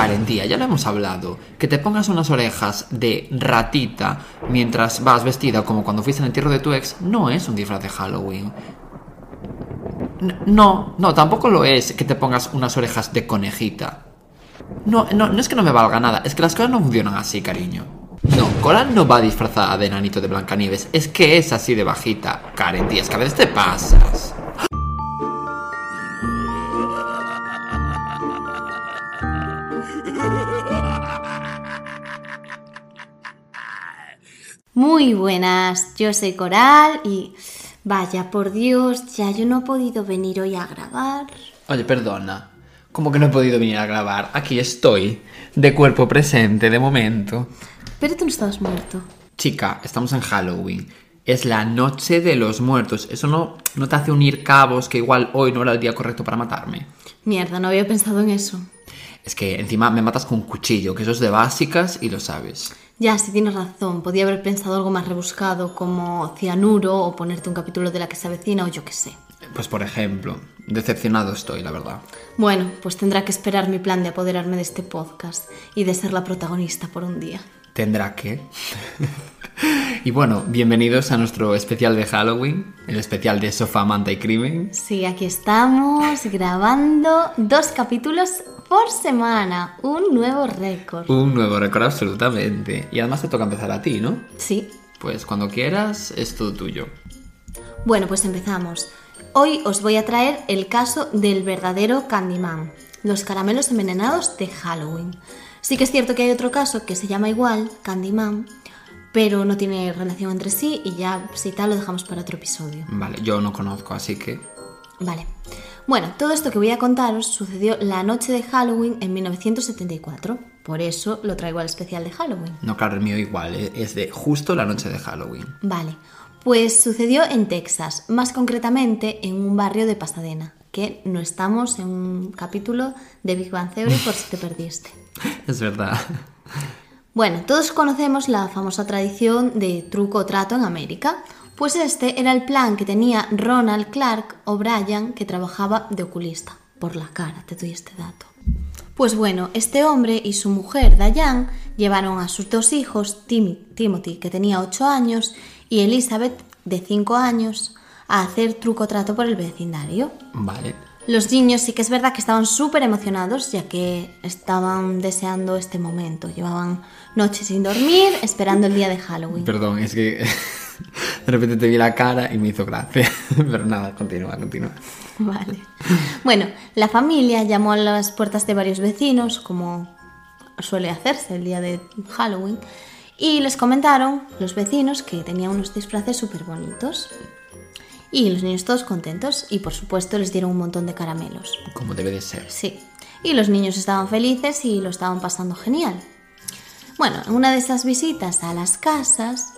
Karen, tía, ya lo hemos hablado. Que te pongas unas orejas de ratita mientras vas vestida como cuando fuiste el entierro de tu ex no es un disfraz de Halloween. No, no, tampoco lo es que te pongas unas orejas de conejita. No, no, no es que no me valga nada, es que las cosas no funcionan así, cariño. No, Coral no va disfrazada de nanito de Blancanieves, es que es así de bajita. Karen, tía, es que a veces te pasas. Muy buenas, yo soy Coral y vaya por Dios, ya yo no he podido venir hoy a grabar. Oye, perdona. Como que no he podido venir a grabar. Aquí estoy, de cuerpo presente, de momento. Pero tú no estabas muerto. Chica, estamos en Halloween. Es la noche de los muertos. Eso no, no te hace unir cabos que igual hoy no era el día correcto para matarme. Mierda, no había pensado en eso. Es que encima me matas con un cuchillo, que eso es de básicas y lo sabes. Ya, sí tienes razón, podía haber pensado algo más rebuscado como cianuro o ponerte un capítulo de la que se avecina o yo qué sé. Pues por ejemplo, decepcionado estoy, la verdad. Bueno, pues tendrá que esperar mi plan de apoderarme de este podcast y de ser la protagonista por un día. Tendrá que. y bueno, bienvenidos a nuestro especial de Halloween, el especial de Sofá, Manta y Crimen. Sí, aquí estamos grabando dos capítulos por semana, un nuevo récord. Un nuevo récord absolutamente. Y además te toca empezar a ti, ¿no? Sí. Pues cuando quieras, es todo tuyo. Bueno, pues empezamos. Hoy os voy a traer el caso del verdadero Candyman, los caramelos envenenados de Halloween. Sí que es cierto que hay otro caso que se llama igual, Candyman, pero no tiene relación entre sí y ya si tal lo dejamos para otro episodio. Vale, yo no conozco, así que... Vale. Bueno, todo esto que voy a contaros sucedió la noche de Halloween en 1974. Por eso lo traigo al especial de Halloween. No, claro, el mío igual, eh, es de justo la noche de Halloween. Vale. Pues sucedió en Texas, más concretamente en un barrio de Pasadena, que no estamos en un capítulo de Big Bang Theory por si te perdiste. Es verdad. Bueno, todos conocemos la famosa tradición de truco o trato en América, pues este era el plan que tenía Ronald Clark O'Brien, que trabajaba de oculista. Por la cara, te doy este dato. Pues bueno, este hombre y su mujer, Diane, llevaron a sus dos hijos, Tim- Timothy, que tenía 8 años, y Elizabeth, de 5 años, a hacer truco o trato por el vecindario. Vale. Los niños sí que es verdad que estaban súper emocionados ya que estaban deseando este momento. Llevaban noches sin dormir esperando el día de Halloween. Perdón, es que de repente te vi la cara y me hizo gracia. Pero nada, continúa, continúa. Vale. Bueno, la familia llamó a las puertas de varios vecinos, como suele hacerse el día de Halloween, y les comentaron los vecinos que tenían unos disfraces súper bonitos. Y los niños todos contentos y por supuesto les dieron un montón de caramelos. Como debe de ser. Sí. Y los niños estaban felices y lo estaban pasando genial. Bueno, en una de esas visitas a las casas,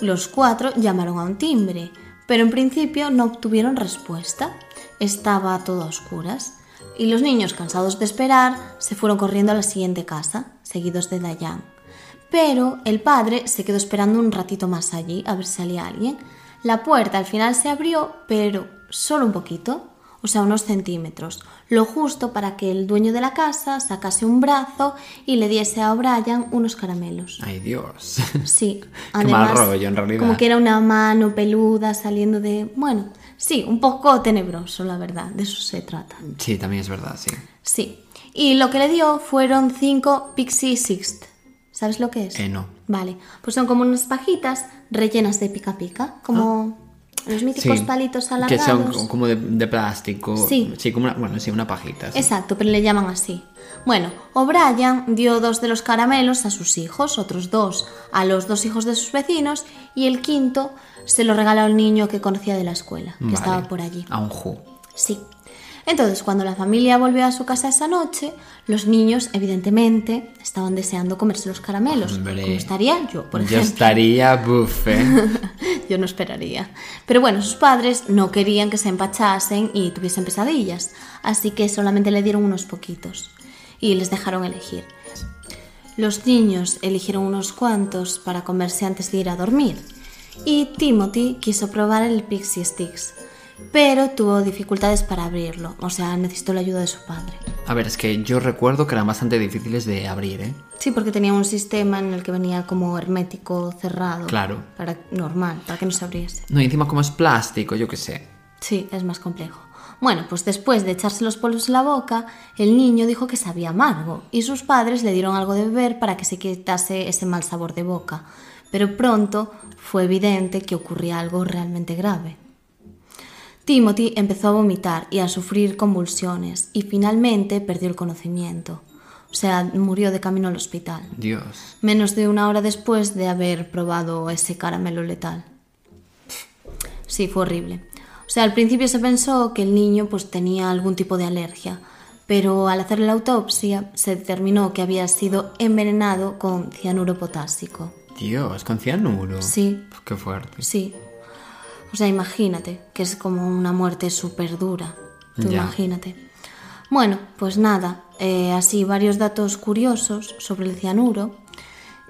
los cuatro llamaron a un timbre, pero en principio no obtuvieron respuesta. Estaba todo a oscuras. Y los niños, cansados de esperar, se fueron corriendo a la siguiente casa, seguidos de Dayan. Pero el padre se quedó esperando un ratito más allí a ver si salía alguien. La puerta al final se abrió, pero solo un poquito, o sea, unos centímetros, lo justo para que el dueño de la casa sacase un brazo y le diese a O'Brien unos caramelos. Ay, Dios. Sí, Qué mal rollo, en realidad. Como que era una mano peluda saliendo de... Bueno, sí, un poco tenebroso, la verdad, de eso se trata. Sí, también es verdad, sí. Sí, y lo que le dio fueron cinco Pixie Sixth. ¿Sabes lo que es? Eh, no. Vale, pues son como unas pajitas rellenas de pica pica, como los míticos Sí, palitos Que alargados. son co- como de, de plástico. Sí. Sí, como una, bueno, sí, una pajita. sí. Exacto, pero le llaman así. Bueno, O'Brien dio dos de los caramelos a sus hijos, otros dos a los dos hijos de sus vecinos y el quinto se lo regaló al niño que conocía de la escuela, que Vale. estaba por allí. A un ju. Sí. Entonces, cuando la familia volvió a su casa esa noche, los niños, evidentemente, estaban deseando comerse los caramelos. Hombre. Como estaría yo, por Yo ejemplo. estaría bufe. Yo no esperaría. Pero bueno, sus padres no querían que se empachasen y tuviesen pesadillas, así que solamente le dieron unos poquitos y les dejaron elegir. Los niños eligieron unos cuantos para comerse antes de ir a dormir y Timothy quiso probar el Pixie Sticks, pero tuvo dificultades para abrirlo, o sea, necesitó la ayuda de su padre. A ver, es que yo recuerdo que eran bastante difíciles de abrir, ¿eh? Sí, porque tenía un sistema en el que venía como hermético cerrado. Claro. Para, normal, para que no se abriese. No, y encima como es plástico, yo qué sé. Sí, es más complejo. Bueno, pues después de echarse los polvos en la boca, el niño dijo que sabía amargo y sus padres le dieron algo de beber para que se quitase ese mal sabor de boca. Pero pronto fue evidente que ocurría algo realmente grave. Timothy empezó a vomitar y a sufrir convulsiones y finalmente perdió el conocimiento. O sea, murió de camino al hospital. Dios. Menos de una hora después de haber probado ese caramelo letal. Sí, fue horrible. O sea, al principio se pensó que el niño pues tenía algún tipo de alergia, pero al hacer la autopsia se determinó que había sido envenenado con cianuro potásico. Dios, con cianuro. Sí. Qué fuerte. Sí. O sea, imagínate, que es como una muerte súper dura. Tú imagínate. Bueno, pues nada, eh, así varios datos curiosos sobre el cianuro.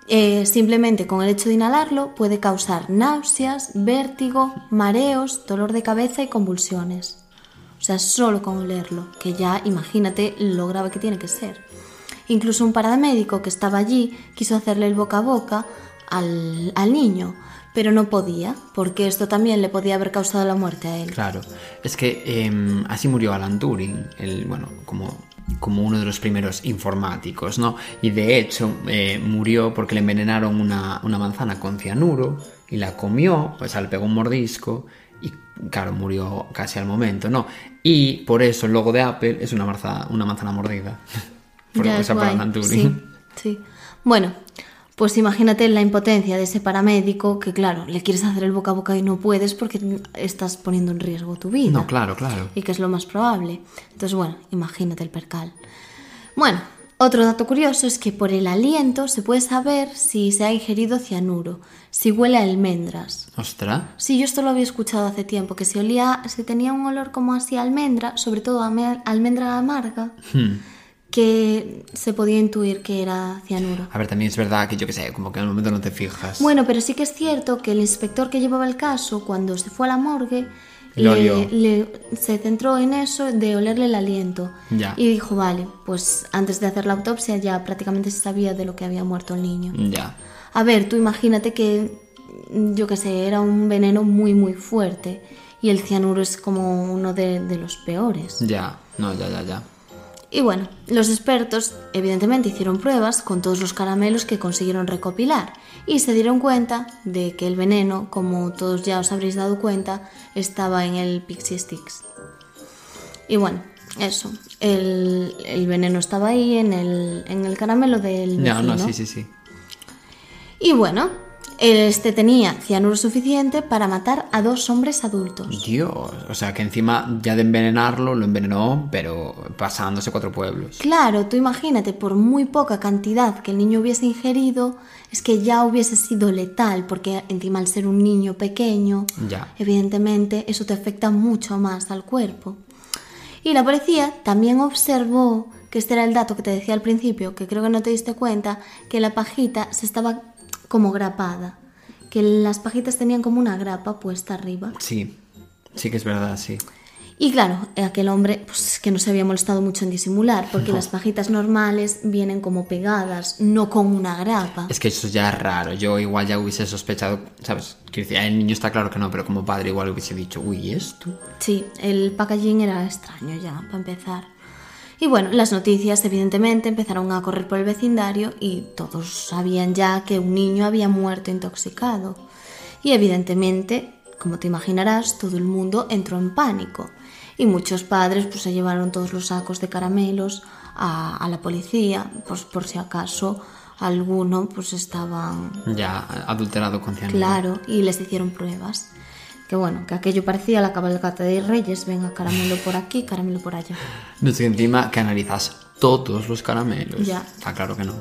Eh, simplemente con el hecho de inhalarlo puede causar náuseas, vértigo, mareos, dolor de cabeza y convulsiones. O sea, solo con olerlo, que ya imagínate lo grave que tiene que ser. Incluso un paramédico que estaba allí quiso hacerle el boca a boca al, al niño, pero no podía, porque esto también le podía haber causado la muerte a él. Claro. Es que em, así murió Alan Turing, el, bueno, como, como uno de los primeros informáticos, ¿no? Y de hecho eh, murió porque le envenenaron una, una manzana con cianuro y la comió, pues le pegó un mordisco y claro, murió casi al momento, ¿no? Y por eso el logo de Apple es una, marza- una manzana mordida. por, Ya o es sea, por guay. Alan Turing. Sí, sí. Bueno, pues imagínate la impotencia de ese paramédico que, claro, le quieres hacer el boca a boca y no puedes porque estás poniendo en riesgo tu vida. No, claro, claro. Y que es lo más probable. Entonces, bueno, imagínate el percal. Bueno, otro dato curioso es que por el aliento se puede saber si se ha ingerido cianuro, si huele a almendras. Ostras. Sí, yo esto lo había escuchado hace tiempo, que si olía, si tenía un olor como así a almendra, sobre todo a me- almendra amarga, Hmm. Que se podía intuir que era cianuro. A ver, también es verdad que yo qué sé, como que el momento no te fijas. Bueno, pero sí que es cierto que el inspector que llevaba el caso, cuando se fue a la morgue, le- le- se centró en eso de olerle el aliento. Ya. Y dijo, vale, pues antes de hacer la autopsia ya prácticamente se sabía de lo que había muerto el niño. Ya. A ver, tú imagínate que, yo qué sé, era un veneno muy, muy fuerte. Y el cianuro es como uno de, de los peores. Ya. No, ya, ya, ya. Y bueno, los expertos evidentemente hicieron pruebas con todos los caramelos que consiguieron recopilar y se dieron cuenta de que el veneno, como todos ya os habréis dado cuenta, estaba en el Pixie Sticks. Y bueno, eso, el, el veneno estaba ahí en el, en el caramelo del no, vecino. sí, sí, sí. Y bueno, este tenía cianuro suficiente para matar a dos hombres adultos. Dios, o sea que encima ya de envenenarlo, lo envenenó, pero pasándose cuatro pueblos. Claro, tú imagínate, por muy poca cantidad que el niño hubiese ingerido, es que ya hubiese sido letal, porque encima al ser un niño pequeño, Ya. evidentemente eso te afecta mucho más al cuerpo. Y la policía también observó, que este era el dato que te decía al principio, que creo que no te diste cuenta, que la pajita se estaba como grapada, que las pajitas tenían como una grapa puesta arriba. Sí, sí que es verdad, sí. Y claro, aquel hombre pues que no se había molestado mucho en disimular, porque las pajitas normales vienen como pegadas, no con una grapa. Es que eso ya es raro. Yo igual ya hubiese sospechado, ¿sabes? Quiero decir, el niño está claro que no, pero como padre igual hubiese dicho, uy, ¿y esto? Sí, el packaging era extraño ya, para empezar. Y bueno, las noticias evidentemente empezaron a correr por el vecindario y todos sabían ya que un niño había muerto intoxicado. Y evidentemente, como te imaginarás, todo el mundo entró en pánico. Y muchos padres pues se llevaron todos los sacos de caramelos a, a la policía, pues por si acaso alguno pues estaban Ya, adulterado con cianuro. Claro, y les hicieron pruebas. Que bueno, que aquello parecía la cabalgata de reyes, venga, caramelo por aquí, caramelo por allá. No sé, encima que analizas todos los caramelos. Ya. Está claro que no.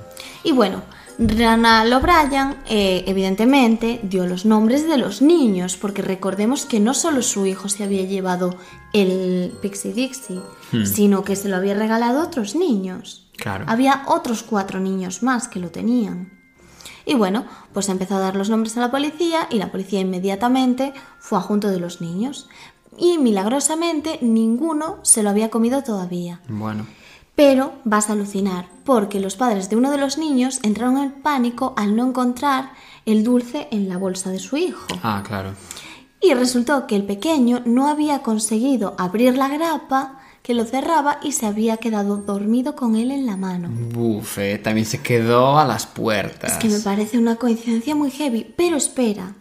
Y bueno, Ronald O'Brien eh, evidentemente dio los nombres de los niños, porque recordemos que no solo su hijo se había llevado el Pixie Dixie, sino que se lo había regalado a otros niños. Claro. Había otros cuatro niños más que lo tenían. Y bueno, pues empezó a dar los nombres a la policía y la policía inmediatamente fue a junto de los niños. Y milagrosamente ninguno se lo había comido todavía. Bueno, Pero vas a alucinar, porque los padres de uno de los niños entraron en pánico al no encontrar el dulce en la bolsa de su hijo. Ah, claro. Y resultó que el pequeño no había conseguido abrir la grapa que lo cerraba y se había quedado dormido con él en la mano. Bufe, también se quedó a las puertas. Es que me parece una coincidencia muy heavy, pero espera.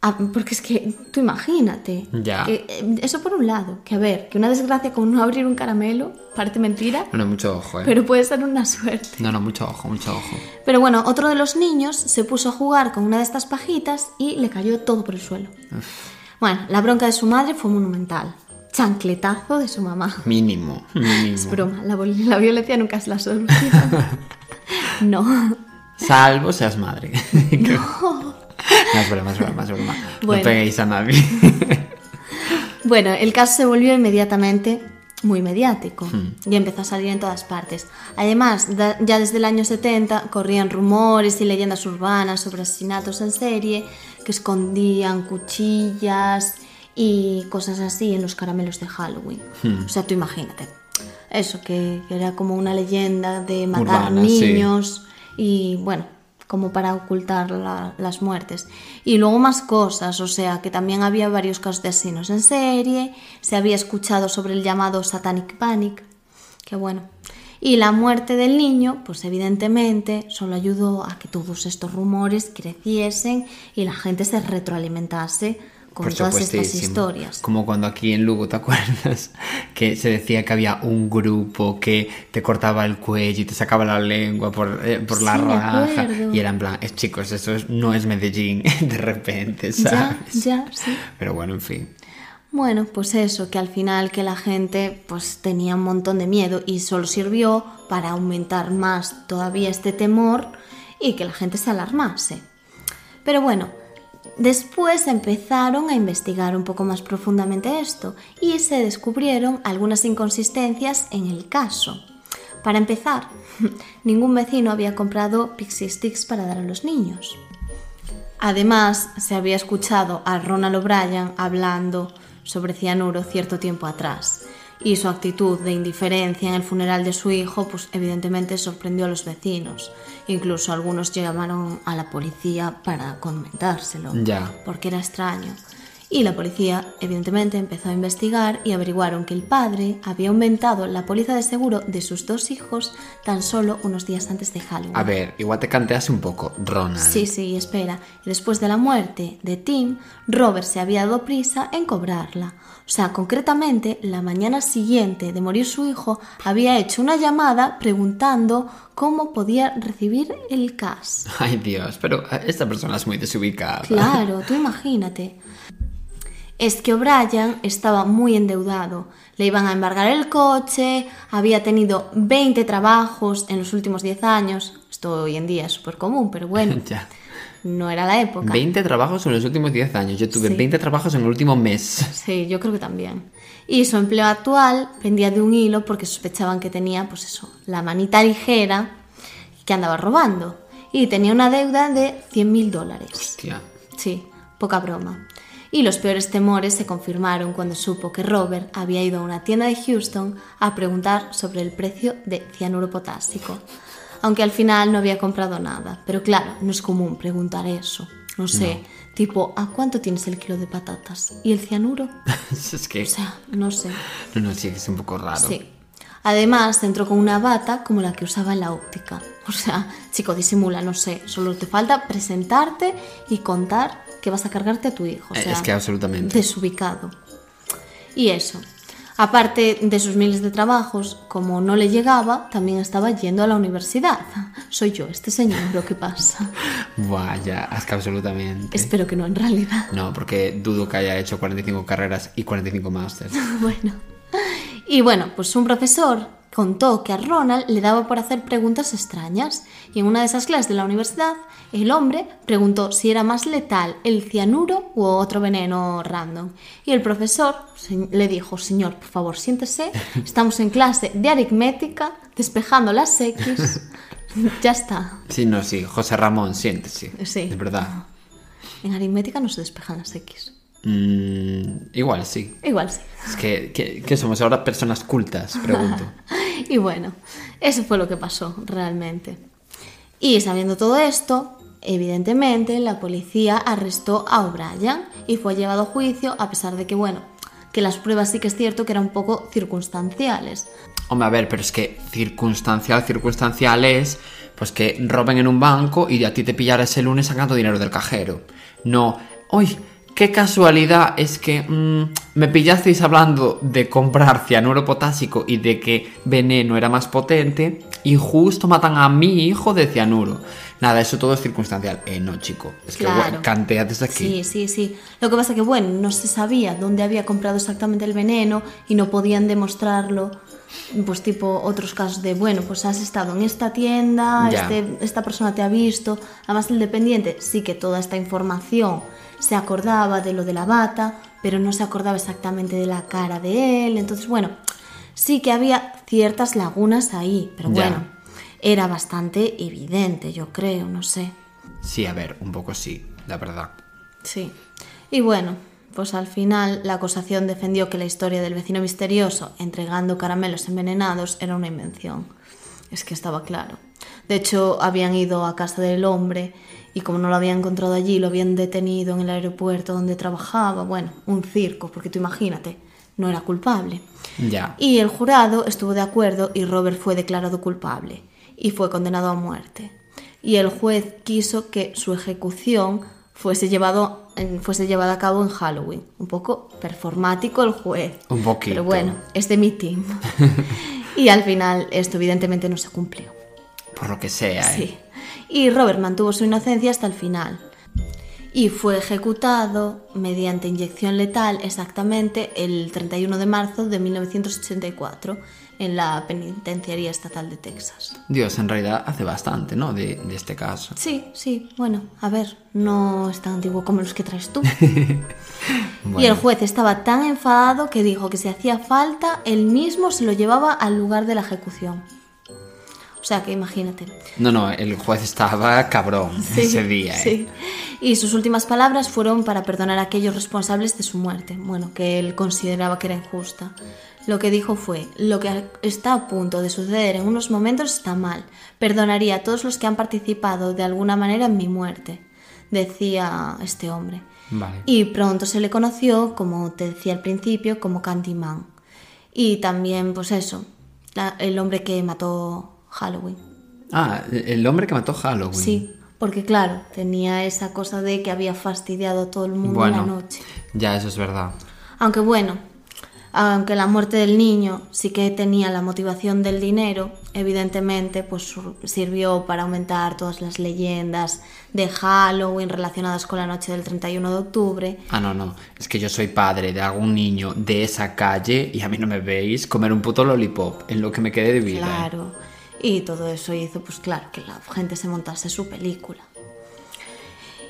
Ah, porque es que tú imagínate. Ya. que, eh, eso por un lado, que a ver, que una desgracia como no abrir un caramelo, parece mentira, Bueno, mucho ojo, ¿eh? pero puede ser una suerte. No, no, mucho ojo, mucho ojo. Pero bueno, otro de los niños se puso a jugar con una de estas pajitas y le cayó todo por el suelo. Bueno, la bronca de su madre fue monumental. Chancletazo de su mamá. Mínimo, mínimo. Es broma, la, violencia nunca es la solución. no. Salvo seas madre. no. es broma, es broma, es broma. Bueno. No peguéis a nadie. Bueno, el caso se volvió inmediatamente muy mediático y empezó a salir en todas partes. Además, da- ya desde el año 70 corrían rumores y leyendas urbanas sobre asesinatos en serie que escondían cuchillas y cosas así en los caramelos de Halloween. O sea, tú imagínate. Eso, que, era como una leyenda de matar Urbana, sí. niños y bueno, como para ocultar la- las muertes. Y luego más cosas, o sea, que también había varios casos de asesinos en serie, se había escuchado sobre el llamado Satanic Panic, que bueno. Y la muerte del niño, pues evidentemente solo ayudó a que todos estos rumores creciesen y la gente se retroalimentase con Por todas estas historias. Como cuando aquí en Lugo, ¿te acuerdas? Que se decía que había un grupo que te cortaba el cuello y te sacaba la lengua por, eh, por la Sí, me raja. Y era en plan, "Eh, chicos, eso es- no es Medellín de repente, Ya, ¿sabes? ya, sí. Pero bueno, en fin. Bueno, pues eso, que al final que la gente pues tenía un montón de miedo y solo sirvió para aumentar más todavía este temor y que la gente se alarmase. Pero bueno, después empezaron a investigar un poco más profundamente esto y se descubrieron algunas inconsistencias en el caso. Para empezar, ningún vecino había comprado pixie sticks para dar a los niños. Además, se había escuchado a Ronald O'Brien hablando sobre cianuro cierto tiempo atrás, y su actitud de indiferencia en el funeral de su hijo, pues evidentemente sorprendió a los vecinos. Incluso algunos llamaron a la policía para comentárselo, Ya. porque era extraño. Y la policía, evidentemente, empezó a investigar y averiguaron que el padre había aumentado la póliza de seguro de sus dos hijos tan solo unos días antes de Halloween. A ver, igual te canteas un poco, Ronald. Sí, sí, espera. Después de la muerte de Tim, Robert se había dado prisa en cobrarla. O sea, concretamente, la mañana siguiente de morir su hijo, había hecho una llamada preguntando cómo podía recibir el cash. Ay, Dios, pero eh, esta persona es muy desubicada. Claro, tú imagínate. Es que O'Brien estaba muy endeudado. Le iban a embargar el coche, había tenido 20 trabajos en los últimos 10 años. Esto hoy en día es súper común, pero bueno, ya. no era la época. 20 trabajos en los últimos 10 años. Yo tuve Sí. 20 trabajos en el último mes. Sí, yo creo que también. Y su empleo actual pendía de un hilo porque sospechaban que tenía, pues eso, la manita ligera que andaba robando. Y tenía una deuda de 100 mil dólares. Hostia. Sí, poca broma. Y los peores temores se confirmaron cuando supo que Robert había ido a una tienda de Houston a preguntar sobre el precio de cianuro potásico. Aunque al final no había comprado nada. Pero claro, no es común preguntar eso. No sé, tipo, ¿a cuánto tienes el kilo de patatas? ¿Y el cianuro? es que... O sea, no sé. No, no, sí, es un poco raro. Sí. Además, entró con una bata como la que usaba en la óptica. O sea, chico, disimula, no sé. Solo te falta presentarte y contar que vas a cargarte a tu hijo. O Eh, sea, es que absolutamente. Desubicado. Y eso. Aparte de sus miles de trabajos, como no le llegaba, también estaba yendo a la universidad. Soy yo, este señor, lo que pasa. Vaya, es que absolutamente. Espero que no en realidad. No, porque dudo que haya hecho 45 carreras y 45 másters. Bueno. Y bueno, pues un profesor contó que a Ronald le daba por hacer preguntas extrañas y en una de esas clases de la universidad el hombre preguntó si era más letal el cianuro u otro veneno random. Y el profesor le dijo, señor, por favor, siéntese, estamos en clase de aritmética, despejando las X. ya está. Sí, no, sí. José Ramón, siéntese. Sí. De verdad. En aritmética no se despejan las X. Mm, igual, sí. Igual sí. Es que, que, que somos ahora personas cultas, pregunto. y bueno, eso fue lo que pasó realmente. Y sabiendo todo esto, evidentemente la policía arrestó a O'Brien y fue llevado a juicio a pesar de que, bueno, que las pruebas sí que es cierto que eran un poco circunstanciales. Hombre, a ver, pero es que circunstancial, circunstancial es pues que roben en un banco y a ti te pillara ese lunes sacando dinero del cajero. No, hoy qué casualidad es que mm, me pillasteis hablando de comprar cianuro potásico y de que veneno era más potente y justo matan a mi hijo de cianuro. Nada, eso todo es circunstancial. Eh, no, chico. Es que Claro. bueno, cantea desde aquí. Sí, sí, sí. Lo que pasa que, bueno, no se sabía dónde había comprado exactamente el veneno y no podían demostrarlo. Pues tipo otros casos de, bueno, pues has estado en esta tienda, este- esta persona te ha visto. Además el dependiente sí que toda esta información se acordaba de lo de la bata, pero no se acordaba exactamente de la cara de él. Entonces, bueno, sí que había ciertas lagunas ahí, pero Ya. bueno, era bastante evidente, yo creo, no sé. Sí, a ver, un poco sí, la verdad. Sí. Y bueno, pues al final la acusación defendió que la historia del vecino misterioso entregando caramelos envenenados era una invención. Es que estaba claro. De hecho, habían ido a casa del hombre y como no lo habían encontrado allí, lo habían detenido en el aeropuerto donde trabajaba. Bueno, un circo, porque tú imagínate, no era culpable. Ya. Y el jurado estuvo de acuerdo y Robert fue declarado culpable y fue condenado a muerte. Y el juez quiso que su ejecución fuese, llevado, en- fuese llevada a cabo en Halloween. Un poco performático el juez. Un poquito. Pero bueno, es de mi team. y al final esto evidentemente no se cumplió. Por lo que sea, ¿eh? Sí. Y Robert mantuvo su inocencia hasta el final. Y fue ejecutado mediante inyección letal exactamente el 31 de marzo de 1984 en la Penitenciaría Estatal de Texas. Dios, en realidad hace bastante, ¿no? De, de este caso. Sí, sí, bueno, a ver, no es tan antiguo como los que traes tú. Bueno, Y el juez estaba tan enfadado que dijo que si hacía falta, él mismo se lo llevaba al lugar de la ejecución. O sea que imagínate. No, no, el juez estaba cabrón Sí, ese día, ¿eh? sí. Y sus últimas palabras fueron para perdonar a aquellos responsables de su muerte, bueno, que él consideraba que era injusta. Lo que dijo fue, lo que está a punto de suceder en unos momentos está mal. Perdonaría a todos los que han participado de alguna manera en mi muerte, decía este hombre. Vale. Y pronto se le conoció, como te decía al principio, como Candyman. Y también, pues eso, la- el hombre que mató Halloween. Ah, el hombre que mató Halloween. Sí, porque claro, tenía esa cosa de que había fastidiado a todo el mundo Bueno, la noche. ya eso es verdad. Aunque bueno, aunque la muerte del niño sí que tenía la motivación del dinero, evidentemente pues sirvió para aumentar todas las leyendas de Halloween relacionadas con la noche del 31 de octubre. Ah, no, no. Es que yo soy padre de algún niño de esa calle y a mí no me veis comer un puto lollipop en lo que me quede de vida. ¿eh? Y todo eso hizo, pues claro, que la gente se montase su película.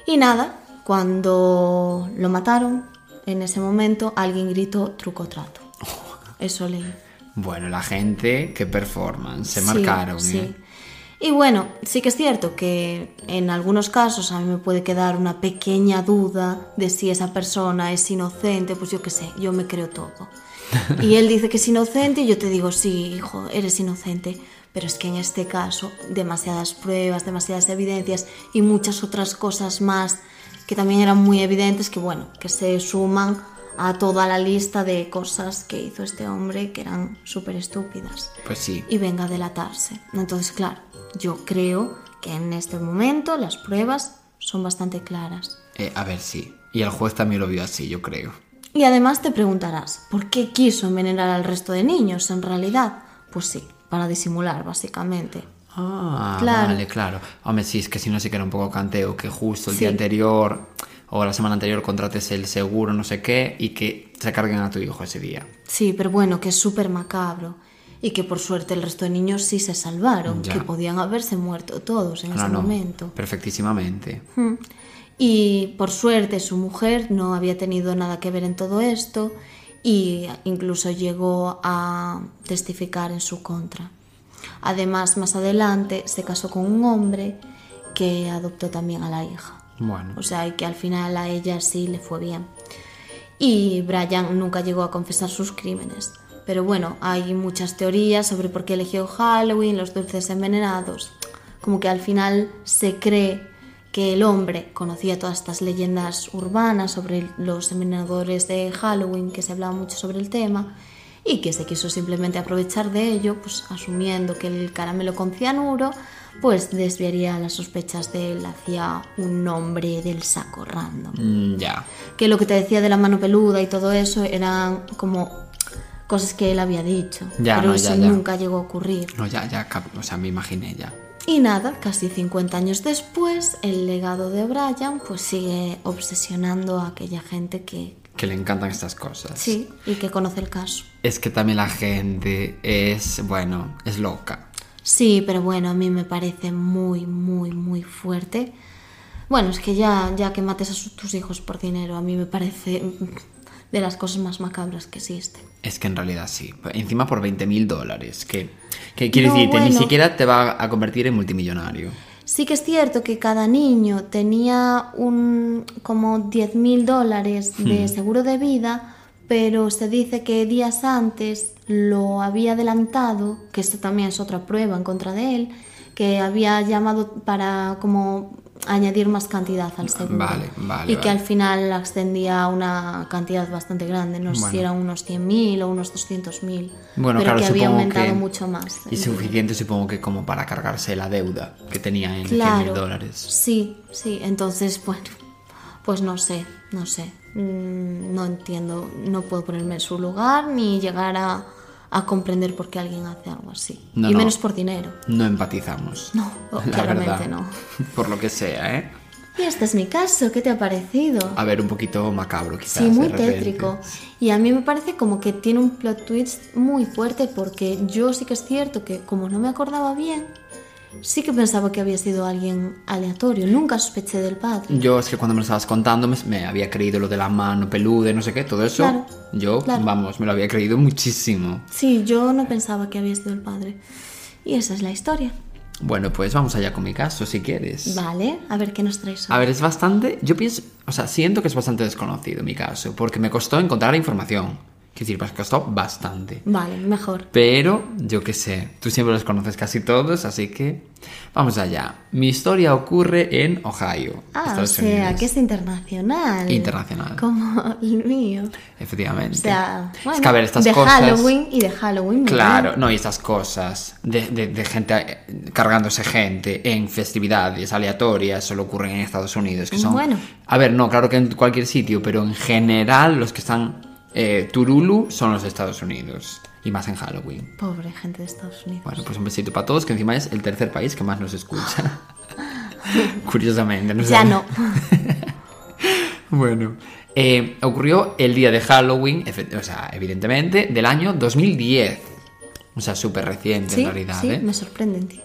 Y nada, cuando lo mataron, en ese momento alguien gritó truco trato. Eso leí. Bueno, la gente, qué performance. Se Sí, marcaron, sí. ¿eh? Y bueno, sí que es cierto que en algunos casos a mí me puede quedar una pequeña duda de si esa persona es inocente, pues yo qué sé, yo me creo todo. Y él dice que es inocente y yo te digo, sí, hijo, eres inocente. Pero es que en este caso, demasiadas pruebas, demasiadas evidencias y muchas otras cosas más que también eran muy evidentes que, bueno, que se suman a toda la lista de cosas que hizo este hombre que eran súper estúpidas Pues sí. y venga a delatarse. Entonces, claro, yo creo que en este momento las pruebas son bastante claras. Eh, a ver, sí. Y el juez también lo vio así, yo creo. Y además te preguntarás, ¿por qué quiso envenenar al resto de niños en realidad? Pues sí, para disimular, básicamente. Ah, Claro. vale, claro. Hombre, sí, es que si no sí que era un poco canteo que justo el Sí. día anterior o la semana anterior contrates el seguro, no sé qué, y que se carguen a tu hijo ese día. Sí, pero bueno, que es súper macabro. Y que por suerte el resto de niños sí se salvaron, Ya. que podían haberse muerto todos en No, ese no, momento. Perfectísimamente. Mm. Y por suerte su mujer no había tenido nada que ver en todo esto y incluso llegó a testificar en su contra. Además, más adelante se casó con un hombre que adoptó también a la hija. Bueno, O sea, que al final a ella sí le fue bien. Y Brian nunca llegó a confesar sus crímenes, Pero bueno, hay muchas teorías sobre por qué eligió Halloween, los dulces envenenados. Como que al final se cree que el hombre conocía todas estas leyendas urbanas sobre los envenenadores de Halloween, que se hablaba mucho sobre el tema, y que se quiso simplemente aprovechar de ello, pues asumiendo que el caramelo con cianuro pues desviaría las sospechas de él hacia un nombre del saco random. Mm, ya. Que lo que te decía de la mano peluda y todo eso eran como cosas que él había dicho, Ya, pero no, ya, eso ya. nunca llegó a ocurrir. No, ya, ya, o sea, me imaginé ya. Y nada, casi 50 años después, el legado de Brian pues sigue obsesionando a aquella gente que Que le encantan estas cosas. sí y que conoce el caso. Es que también la gente es, bueno, es loca. Sí, pero bueno, a mí me parece muy, muy, muy fuerte. Bueno, es que ya, ya que mates a tus hijos por dinero, a mí me parece de las cosas más macabras que existen. Es que en realidad sí. Encima por 20 mil dólares. Que, que quiere No, decirte, ni bueno. siquiera te va a convertir en multimillonario. Sí que es cierto que cada niño tenía un como 10 mil dólares de seguro de vida, pero se dice que días antes lo había adelantado, que esto también es otra prueba en contra de él, que había llamado para como añadir más cantidad al seguro. Vale, vale, Y que vale. al final ascendía a una cantidad bastante grande, no sé si eran unos 100.000 o unos 200.000, Bueno, pero claro, que había aumentado que- mucho más. Y suficiente supongo que como para cargarse la deuda que tenía en 100 Claro. mil dólares. Sí, sí, entonces, bueno, pues no sé, no sé. Mm, No entiendo, no puedo ponerme en su lugar ni llegar a, a comprender por qué alguien hace algo así. No, y no. menos por dinero. No empatizamos. No, La claramente verdad. no. Por lo que sea, ¿eh? Y este es mi caso, ¿qué te ha parecido? A ver, un poquito macabro quizás. Sí, muy tétrico. Y a mí me parece como que tiene un plot twist muy fuerte porque yo sí que es cierto que como no me acordaba bien, sí que pensaba que había sido alguien aleatorio. Nunca sospeché del padre. Yo es que cuando me lo estabas contando me, me había creído lo de la mano peluda no sé qué, todo eso. Claro, yo, claro. vamos, me lo había creído muchísimo. Sí, yo no pensaba que había sido el padre. Y esa es la historia. Bueno, pues vamos allá con mi caso, si quieres. Vale, a ver qué nos traes hoy. A ver, es bastante. Yo pienso. O sea, siento que es bastante desconocido mi caso, porque me costó encontrar la información. Quiero decir, me costó bastante. Vale, mejor. Pero, yo qué sé, tú siempre los conoces casi todos, así que vamos allá. Mi historia ocurre en Ohio, Ah, o Estados sea, Unidos. que es internacional. Internacional. Como el mío. Efectivamente. O sea, bueno, es que a ver, estas de cosas. Halloween y de Halloween. Claro, no, y estas cosas de, de- de gente eh, cargándose gente en festividades aleatorias solo ocurren en Estados Unidos, que son... Bueno. A ver, no, claro que en cualquier sitio, pero en general los que están eh, Turulu son los Estados Unidos, y más en Halloween. Pobre gente de Estados Unidos. Bueno, pues un besito para todos, que encima es el tercer país que más nos escucha. Curiosamente, no ya no. Bueno, eh, ocurrió el día de Halloween, o sea, evidentemente, del año 2010. O sea, súper reciente Sí, en realidad, sí, ¿eh? me sorprende en ti.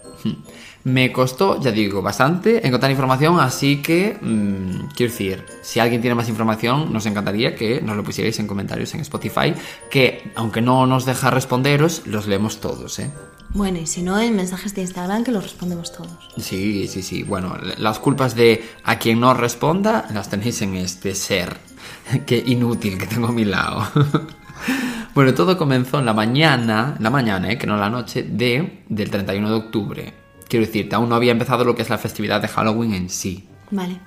Me costó, ya digo, bastante encontrar información, así que, mm, quiero decir, si alguien tiene más información, nos encantaría que nos lo pusierais en comentarios en Spotify, que aunque no nos deja responderos, los leemos todos, ¿eh? Bueno, y si no, en mensajes de Instagram que los respondemos todos. Sí, sí, sí. Bueno, las culpas de a quien no responda las tenéis en este ser. Qué inútil que tengo a mi lado. bueno, todo comenzó en la mañana, la mañana, ¿eh? que no en la noche, de, del 31 de octubre. Quiero decirte, aún no había empezado lo que es la festividad de Halloween en sí. Vale.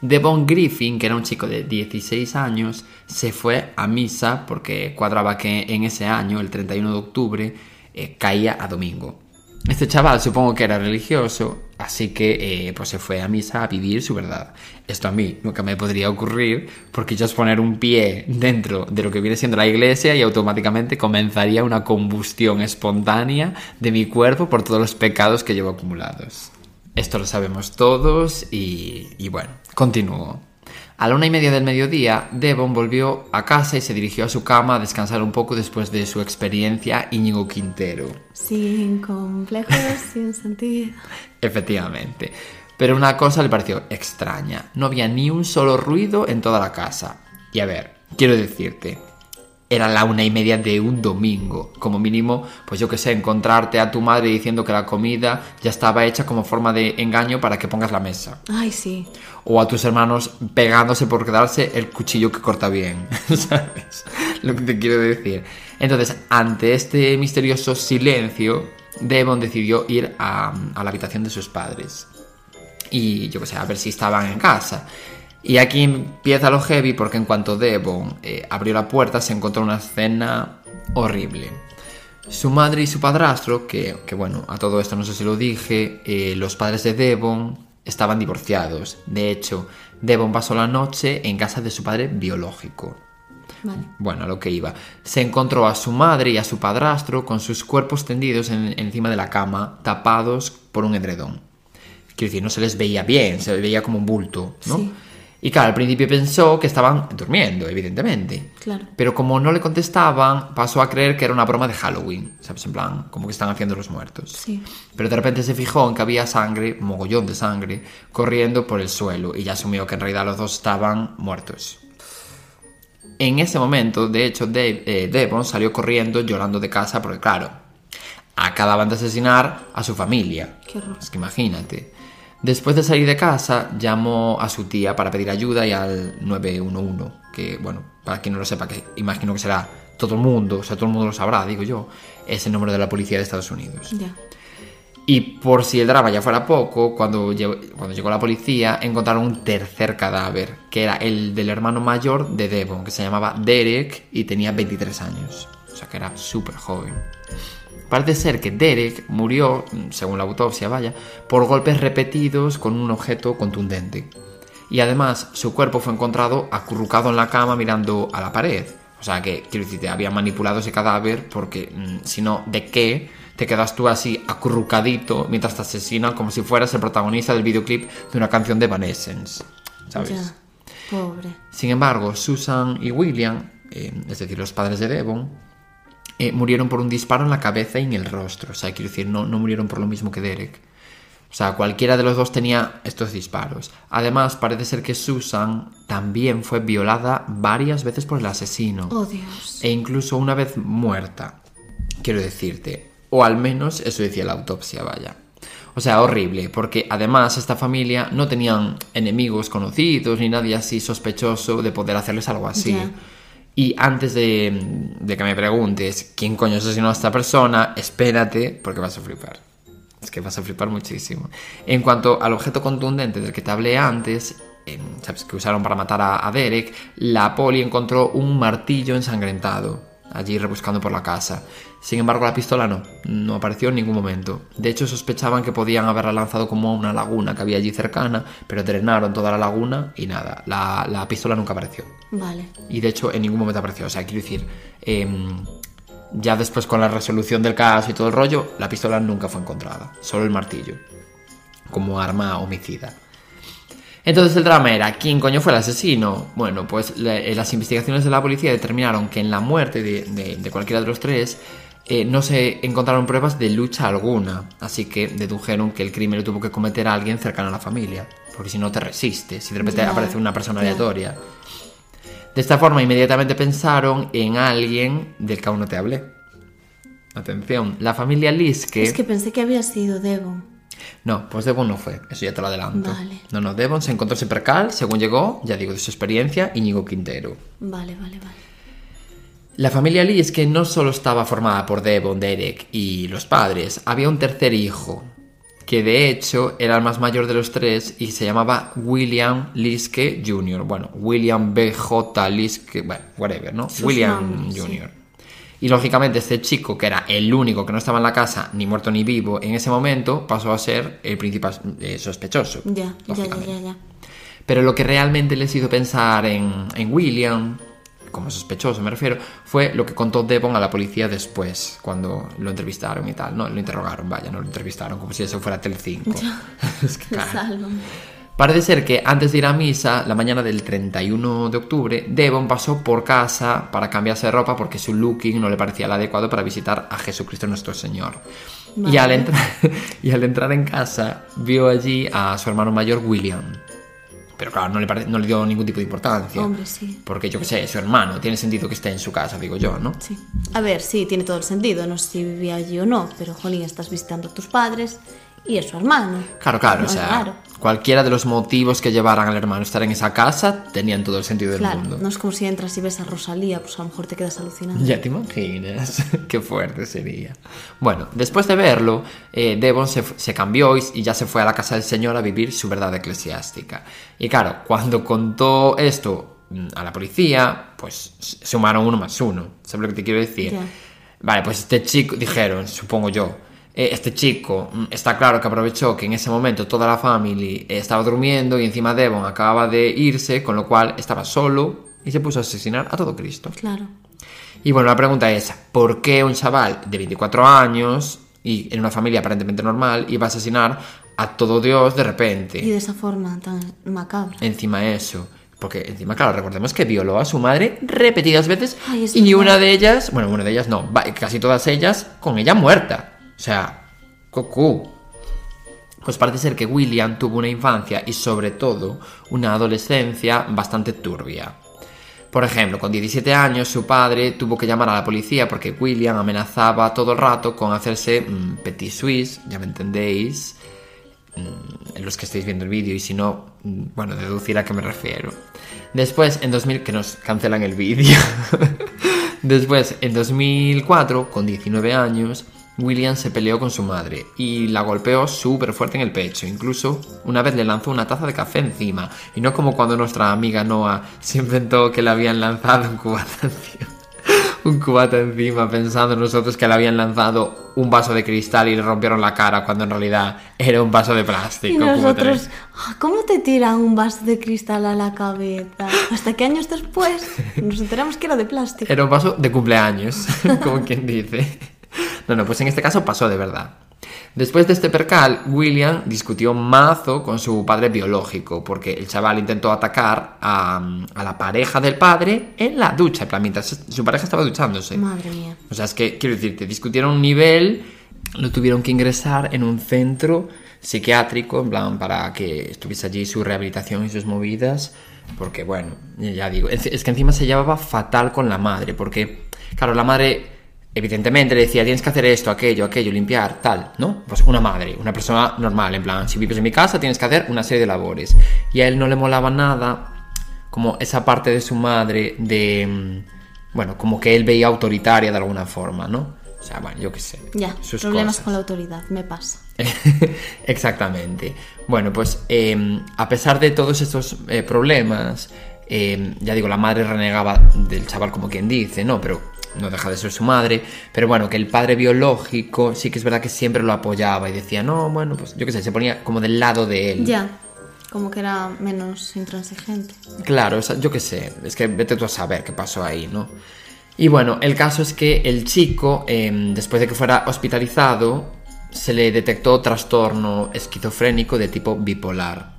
Devon Griffin, que era un chico de 16 años, se fue a misa porque cuadraba que en ese año, el 31 de octubre, eh, caía a domingo. Este chaval supongo que era religioso, así que eh, pues se fue a misa a vivir su verdad. Esto a mí nunca me podría ocurrir porque yo es poner un pie dentro de lo que viene siendo la iglesia y automáticamente comenzaría una combustión espontánea de mi cuerpo por todos los pecados que llevo acumulados. Esto lo sabemos todos y, y bueno, continúo. A la una y media del mediodía, Devon volvió a casa y se dirigió a su cama a descansar un poco después de su experiencia Íñigo Quintero. Sin complejos, sin sentido. Efectivamente. Pero una cosa le pareció extraña. No había ni un solo ruido en toda la casa. Y a ver, quiero decirte, era la una y media de un domingo. Como mínimo, pues yo que sé, encontrarte a tu madre diciendo que la comida ya estaba hecha como forma de engaño para que pongas la mesa. Ay, sí. O a tus hermanos pegándose por quedarse el cuchillo que corta bien, ¿sabes? lo que te quiero decir. Entonces, ante este misterioso silencio, Devon decidió ir a, la habitación de sus padres. Y yo qué sé, a ver si estaban en casa. Y aquí empieza lo heavy porque en cuanto Devon eh, abrió la puerta se encontró una escena horrible. Su madre y su padrastro, que, que bueno, a todo esto no sé si lo dije, eh, los padres de Devon estaban divorciados. De hecho, Devon pasó la noche en casa de su padre biológico. Vale. Bueno, a lo que iba. Se encontró a su madre y a su padrastro con sus cuerpos tendidos en- encima de la cama, tapados por un edredón. Quiero decir, no se les veía bien, se veía como un bulto, ¿no? Sí. Y claro, al principio pensó que estaban durmiendo, evidentemente. Claro. Pero como no le contestaban, pasó a creer que era una broma de Halloween, ¿sabes? En plan, como que están haciendo los muertos. Sí. Pero de repente se fijó en que había sangre, mogollón de sangre, corriendo por el suelo y ya asumió que en realidad los dos estaban muertos. En ese momento, de hecho, Dave- eh, Devon salió corriendo llorando de casa porque, claro, acababan de asesinar a su familia. Qué horror. Es que imagínate. Después de salir de casa, llamó a su tía para pedir ayuda y al 911, que, bueno, para quien no lo sepa, que imagino que será todo el mundo, o sea, todo el mundo lo sabrá, digo yo, es el número de la policía de Estados Unidos. Ya. Y por si el drama ya fuera poco, cuando llegó, cuando llegó la policía encontraron un tercer cadáver, que era el del hermano mayor de Devon, que se llamaba Derek y tenía 23 años. O sea que era súper joven. Parece ser que Derek murió, según la autopsia, vaya, por golpes repetidos con un objeto contundente. Y además su cuerpo fue encontrado acurrucado en la cama mirando a la pared. O sea que, quiero decirte, habían manipulado ese cadáver porque mm, si no, ¿de qué te quedas tú así acurrucadito mientras te asesinan como si fueras el protagonista del videoclip de una canción de Evanescence? ¿Sabes? Ya. Pobre. Sin embargo, Susan y William, eh, es decir, los padres de Devon, eh, murieron por un disparo en la cabeza y en el rostro. O sea, quiero decir, no, no murieron por lo mismo que Derek. O sea, cualquiera de los dos tenía estos disparos. Además, parece ser que Susan también fue violada varias veces por el asesino. Oh, Dios. E incluso una vez muerta. Quiero decirte. O al menos eso decía la autopsia, vaya. O sea, horrible, porque además esta familia no tenían enemigos conocidos ni nadie así sospechoso de poder hacerles algo así. Y antes de, que me preguntes quién coño asesinó a esta persona, espérate porque vas a flipar. Es que vas a flipar muchísimo. En cuanto al objeto contundente del que te hablé antes, em, que usaron para matar a Derek, la poli encontró un martillo ensangrentado allí rebuscando por la casa. Sin embargo, la pistola no, no apareció en ningún momento. De hecho, sospechaban que podían haberla lanzado como a una laguna que había allí cercana, pero drenaron toda la laguna y nada, la, la pistola nunca apareció. Vale. Y de hecho, en ningún momento apareció. O sea, quiero decir, em, ya después con la resolución del caso y todo el rollo, la pistola nunca fue encontrada, solo el martillo, como arma homicida. Entonces el drama era, ¿quién coño fue el asesino? Bueno, pues le- eh, las investigaciones de la policía determinaron que en la muerte de, de- de cualquiera de los tres eh, no se encontraron pruebas de lucha alguna, así que dedujeron que el crimen lo tuvo que cometer a alguien cercano a la familia, porque si no te resistes, si de repente Ya, aparece una persona aleatoria. De esta forma inmediatamente pensaron en alguien del que aún no te hablé. Atención, la familia Liske... Es que pensé que había sido Devon. No, pues Devon no fue, eso ya te lo adelanto. Vale. No, no, Devon se encontró ese percal, según llegó, ya digo, de su experiencia, Íñigo Quintero. Vale, vale, vale. La familia Lee es que no solo estaba formada por Devon, Derek y los padres, había un tercer hijo, que de hecho era el más mayor de los tres y se llamaba William Liske Jr. Bueno, William B.J. Liske, bueno, whatever, ¿no? Sus William nombres, sí. Y lógicamente este chico, que era el único que no estaba en la casa, ni muerto ni vivo, en ese momento pasó a ser el principal eh, sospechoso. Ya, ya, ya, ya, ya. Pero lo que realmente les hizo pensar en, en William, como sospechoso me refiero, fue lo que contó Devon a la policía después, cuando lo entrevistaron y tal. No, lo interrogaron, vaya, no lo entrevistaron, como si eso fuera Telecinco. es que, claro. Parece ser que antes de ir a misa, la mañana del 31 de octubre, Devon pasó por casa para cambiarse de ropa porque su looking no le parecía el adecuado para visitar a Jesucristo nuestro Señor. Y, al entrar, y al entrar en casa, vio allí a su hermano mayor William. Pero claro, no le, pare- no le dio ningún tipo de importancia. Hombre, sí. Porque yo qué sé, es su hermano, tiene sentido que esté en su casa, digo yo, ¿no? Sí. A ver, sí, tiene todo el sentido. No sé si vivía allí o no, pero jolín, estás visitando a tus padres y es su hermano. Claro, claro, No o sea, raro. Cualquiera de los motivos que llevaran al hermano a estar en esa casa tenían todo el sentido del Claro, mundo. no es como si entras y ves a Rosalía, pues a lo mejor te quedas alucinando. Ya te imaginas, qué fuerte sería. Bueno, después de verlo, eh, Devon se, cambió y, y ya se fue a la casa del Señor a vivir su verdad eclesiástica. Y claro, cuando contó esto mm, a la policía, pues sumaron uno más uno. ¿Sabes lo que te quiero decir? Vale, pues este chico, dijeron, supongo yo, este chico mm, está claro que aprovechó que en ese momento toda la familia eh, estaba durmiendo y encima Devon acababa de irse, con lo cual estaba solo y se puso a asesinar a todo Cristo. Claro. Y bueno, la pregunta es, ¿por qué un chaval de 24 años y en una familia aparentemente normal iba a asesinar a todo Dios de repente? Y de esa forma tan macabra. Encima eso. Porque encima, claro, recordemos que violó a su madre repetidas veces Ay, y una de ellas, bueno, una de ellas no, casi todas ellas con ella muerta. O sea, cucú. Pues parece ser que William tuvo una infancia y sobre todo una adolescencia bastante turbia. Por ejemplo, con 17 años su padre tuvo que llamar a la policía porque William amenazaba todo el rato con hacerse mm, petit suisse, ya me entendéis, mm, en los que estáis viendo el vídeo y si no, mm, bueno, deducir a qué me refiero. Después, en 2000, que nos cancelan el vídeo. Después, en 2004, con 19 años, William se peleó con su madre y la golpeó súper fuerte en el pecho. Incluso una vez le lanzó una taza de café encima. Y no como cuando nuestra amiga Noah se inventó que le habían lanzado un cubata encima. Un cubata encima pensando nosotros que le habían lanzado un vaso de cristal y le rompieron la cara cuando en realidad era un vaso de plástico. Y nosotros. "Ah, ¿cómo te tiran un vaso de cristal a la cabeza? ¿Hasta qué años después? Nos enteramos que era de plástico. Era un vaso de cumpleaños, como quien dice. No, no, pues en este caso pasó de verdad. Después de este percal, William discutió mazo con su padre biológico, porque el chaval intentó atacar a, a la pareja del padre en la ducha, en plan, mientras su pareja estaba duchándose. Madre mía. O sea, es que, quiero decirte, discutieron un nivel, lo tuvieron que ingresar en un centro psiquiátrico, en plan, para que estuviese allí su rehabilitación y sus movidas, porque, bueno, ya digo, es es que encima se llevaba fatal con la madre, porque, claro, la madre, evidentemente, le decía, tienes que hacer esto, aquello, aquello, limpiar, tal, ¿no? Pues una madre, una persona normal, en plan, si vives en mi casa, tienes que hacer una serie de labores. Y a él no le molaba nada como esa parte de su madre de mm, bueno como que él veía autoritaria de alguna forma no o sea bueno yo qué sé Ya, sus problemas cosas. con la autoridad, me pasa. exactamente bueno pues eh, a pesar de todos estos eh, problemas eh, ya digo la madre renegaba del chaval como quien dice no pero no deja de ser su madre, pero bueno, que el padre biológico sí que es verdad que siempre lo apoyaba y decía, no, bueno, pues yo qué sé, se ponía como del lado de él. Ya, como que era menos intransigente. Claro, o sea, yo qué sé, es que vete tú a saber qué pasó ahí, ¿no? Y bueno, el caso es que el chico, em, después de que fuera hospitalizado, se le detectó trastorno esquizofrénico de tipo bipolar.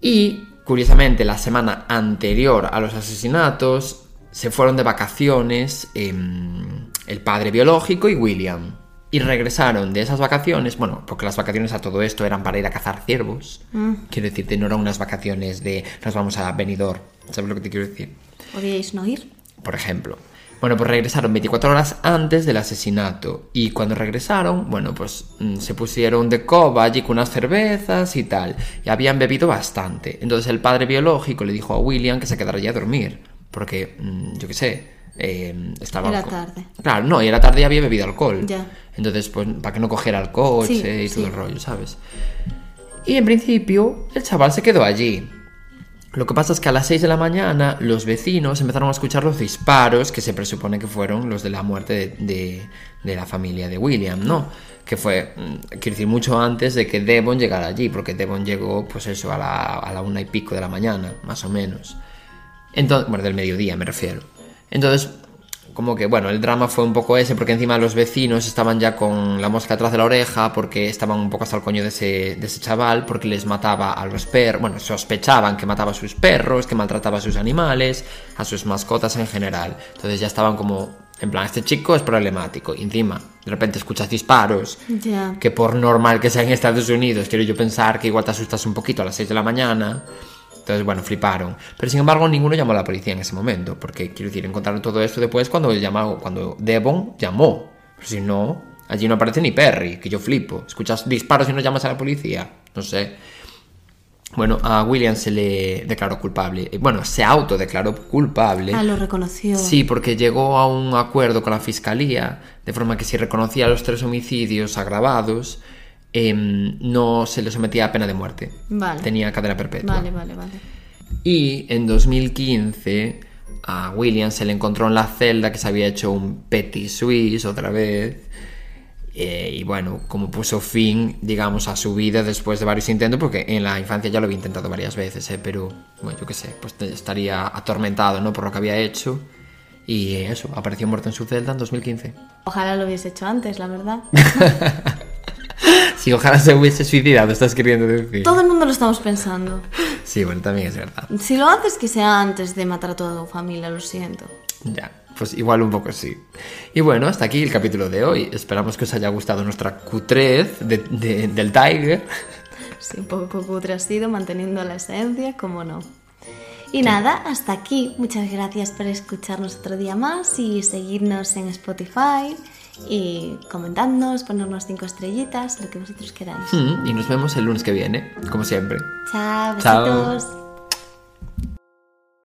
Y, curiosamente, la semana anterior a los asesinatos, se fueron de vacaciones em, el padre biológico y William. Y regresaron de esas vacaciones, bueno, porque las vacaciones a todo esto eran para ir a cazar ciervos. Quiero decirte, no eran unas vacaciones de nos vamos a Benidorm. ¿Sabes lo que te quiero decir? ¿Podíais no ir? por ejemplo. Bueno, pues regresaron 24 horas antes del asesinato. Y cuando regresaron, bueno, pues mm, se pusieron de coba allí con unas cervezas y tal. Y habían bebido bastante. Entonces el padre biológico le dijo a William que se quedara ya a dormir. Porque, mm, yo qué sé, eh, estaba... Era tarde. Claro, no, y era tarde y había bebido alcohol. Ya. Entonces, pues, para que no cogiera el coche Sí, y sí. todo el rollo, ¿sabes? Y en principio, el chaval se quedó allí. Lo que pasa es que a las 6 de la mañana los vecinos empezaron a escuchar los disparos que se presupone que fueron los de la muerte de, de- de la familia de William, ¿no? Que fue, mm, quiero decir, mucho antes de que Devon llegara allí, porque Devon llegó, pues eso, a la, a la una y pico de la mañana, más o menos. Entonces, bueno, del mediodía me refiero. Entonces, como que, bueno, el drama fue un poco ese, porque encima los vecinos estaban ya con la mosca atrás de la oreja, porque estaban un poco hasta el coño de ese, de ese chaval, porque les mataba a los perros, bueno, sospechaban que mataba a sus perros, que maltrataba a sus animales, a sus mascotas en general. Entonces ya estaban como, en plan, este chico es problemático. Y encima, de repente escuchas disparos, Ya. que por normal que sea en Estados Unidos, quiero yo pensar que igual te asustas un poquito a las 6 de la mañana. Entonces, bueno, fliparon. Pero sin embargo, ninguno llamó a la policía en ese momento. Porque, quiero decir, encontraron todo esto después cuando, llamó, cuando Devon llamó. Pero si no, allí no aparece ni Perry, que yo flipo. Escuchas disparos y no llamas a la policía. No sé. Bueno, a William se le declaró culpable. Eh, Bueno, se autodeclaró culpable. Ah, lo reconoció. Sí, porque llegó a un acuerdo con la fiscalía, de forma que si reconocía los tres homicidios agravados, em, no se le sometía a pena de muerte. Vale. Tenía cadena perpetua. Vale, vale, vale. Y en 2015 a William se le encontró en la celda que se había hecho un petit suisse otra vez. Eh, y bueno, como puso fin, digamos, a su vida después de varios intentos, porque en la infancia ya lo había intentado varias veces, ¿eh? pero bueno, yo qué sé, pues estaría atormentado ¿no? por lo que había hecho. Y eso, apareció muerto en su celda en 2015. Ojalá lo hubiese hecho antes, la verdad. Si ojalá se hubiese suicidado, estás queriendo decir. Todo el mundo lo estamos pensando. Sí, bueno, también es verdad. Si lo haces, que sea antes de matar a toda tu familia, lo siento. Ya, pues igual un poco sí. Y bueno, hasta aquí el capítulo de hoy. Esperamos que os haya gustado nuestra cutrez de- de- del Tiger. Sí, un poco cutre ha sido, manteniendo la esencia, como no. Y nada, hasta aquí. Muchas gracias por escucharnos otro día más y seguirnos en Spotify y comentarnos, ponernos cinco estrellitas, lo que vosotros queráis. Mm, Y nos vemos el lunes que viene, como siempre. Chao, Chao. besitos.